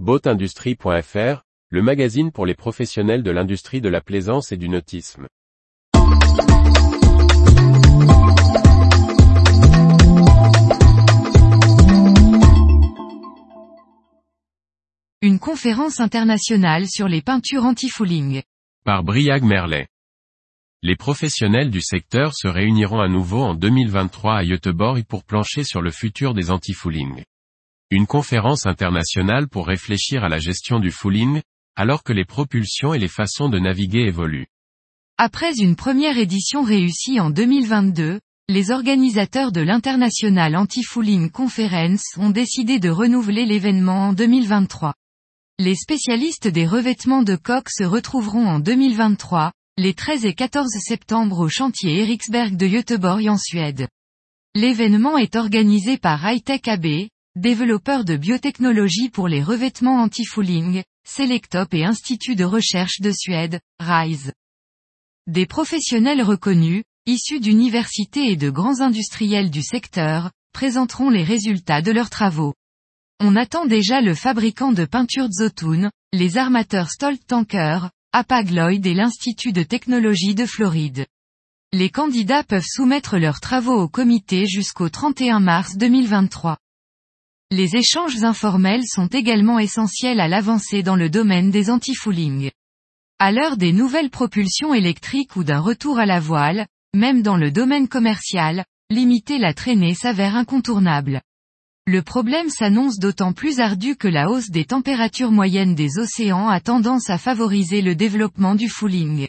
Boatindustrie.fr, le magazine pour les professionnels de l'industrie de la plaisance et du nautisme. Une conférence internationale sur les peintures anti-fouling. Par Briag Merlet. Les professionnels du secteur se réuniront à nouveau en 2023 à Göteborg pour plancher sur le futur des anti-fouling. Une conférence internationale pour réfléchir à la gestion du fouling, alors que les propulsions et les façons de naviguer évoluent. Après une première édition réussie en 2022, les organisateurs de l'International Anti-Fouling Conference ont décidé de renouveler l'événement en 2023. Les spécialistes des revêtements de coque se retrouveront en 2023, les 13 et 14 septembre au chantier Eriksberg de Göteborg en Suède. L'événement est organisé par Hightech AB, développeur de biotechnologie pour les revêtements anti-fouling, Selectop et Institut de recherche de Suède, RISE. Des professionnels reconnus, issus d'universités et de grands industriels du secteur, présenteront les résultats de leurs travaux. On attend déjà le fabricant de peinture Zotun, les armateurs Stolt Tanker, Apagloyd et l'Institut de technologie de Floride. Les candidats peuvent soumettre leurs travaux au comité jusqu'au 31 mars 2023. Les échanges informels sont également essentiels à l'avancée dans le domaine des anti-fouling. À l'heure des nouvelles propulsions électriques ou d'un retour à la voile, même dans le domaine commercial, limiter la traînée s'avère incontournable. Le problème s'annonce d'autant plus ardu que la hausse des températures moyennes des océans a tendance à favoriser le développement du fouling.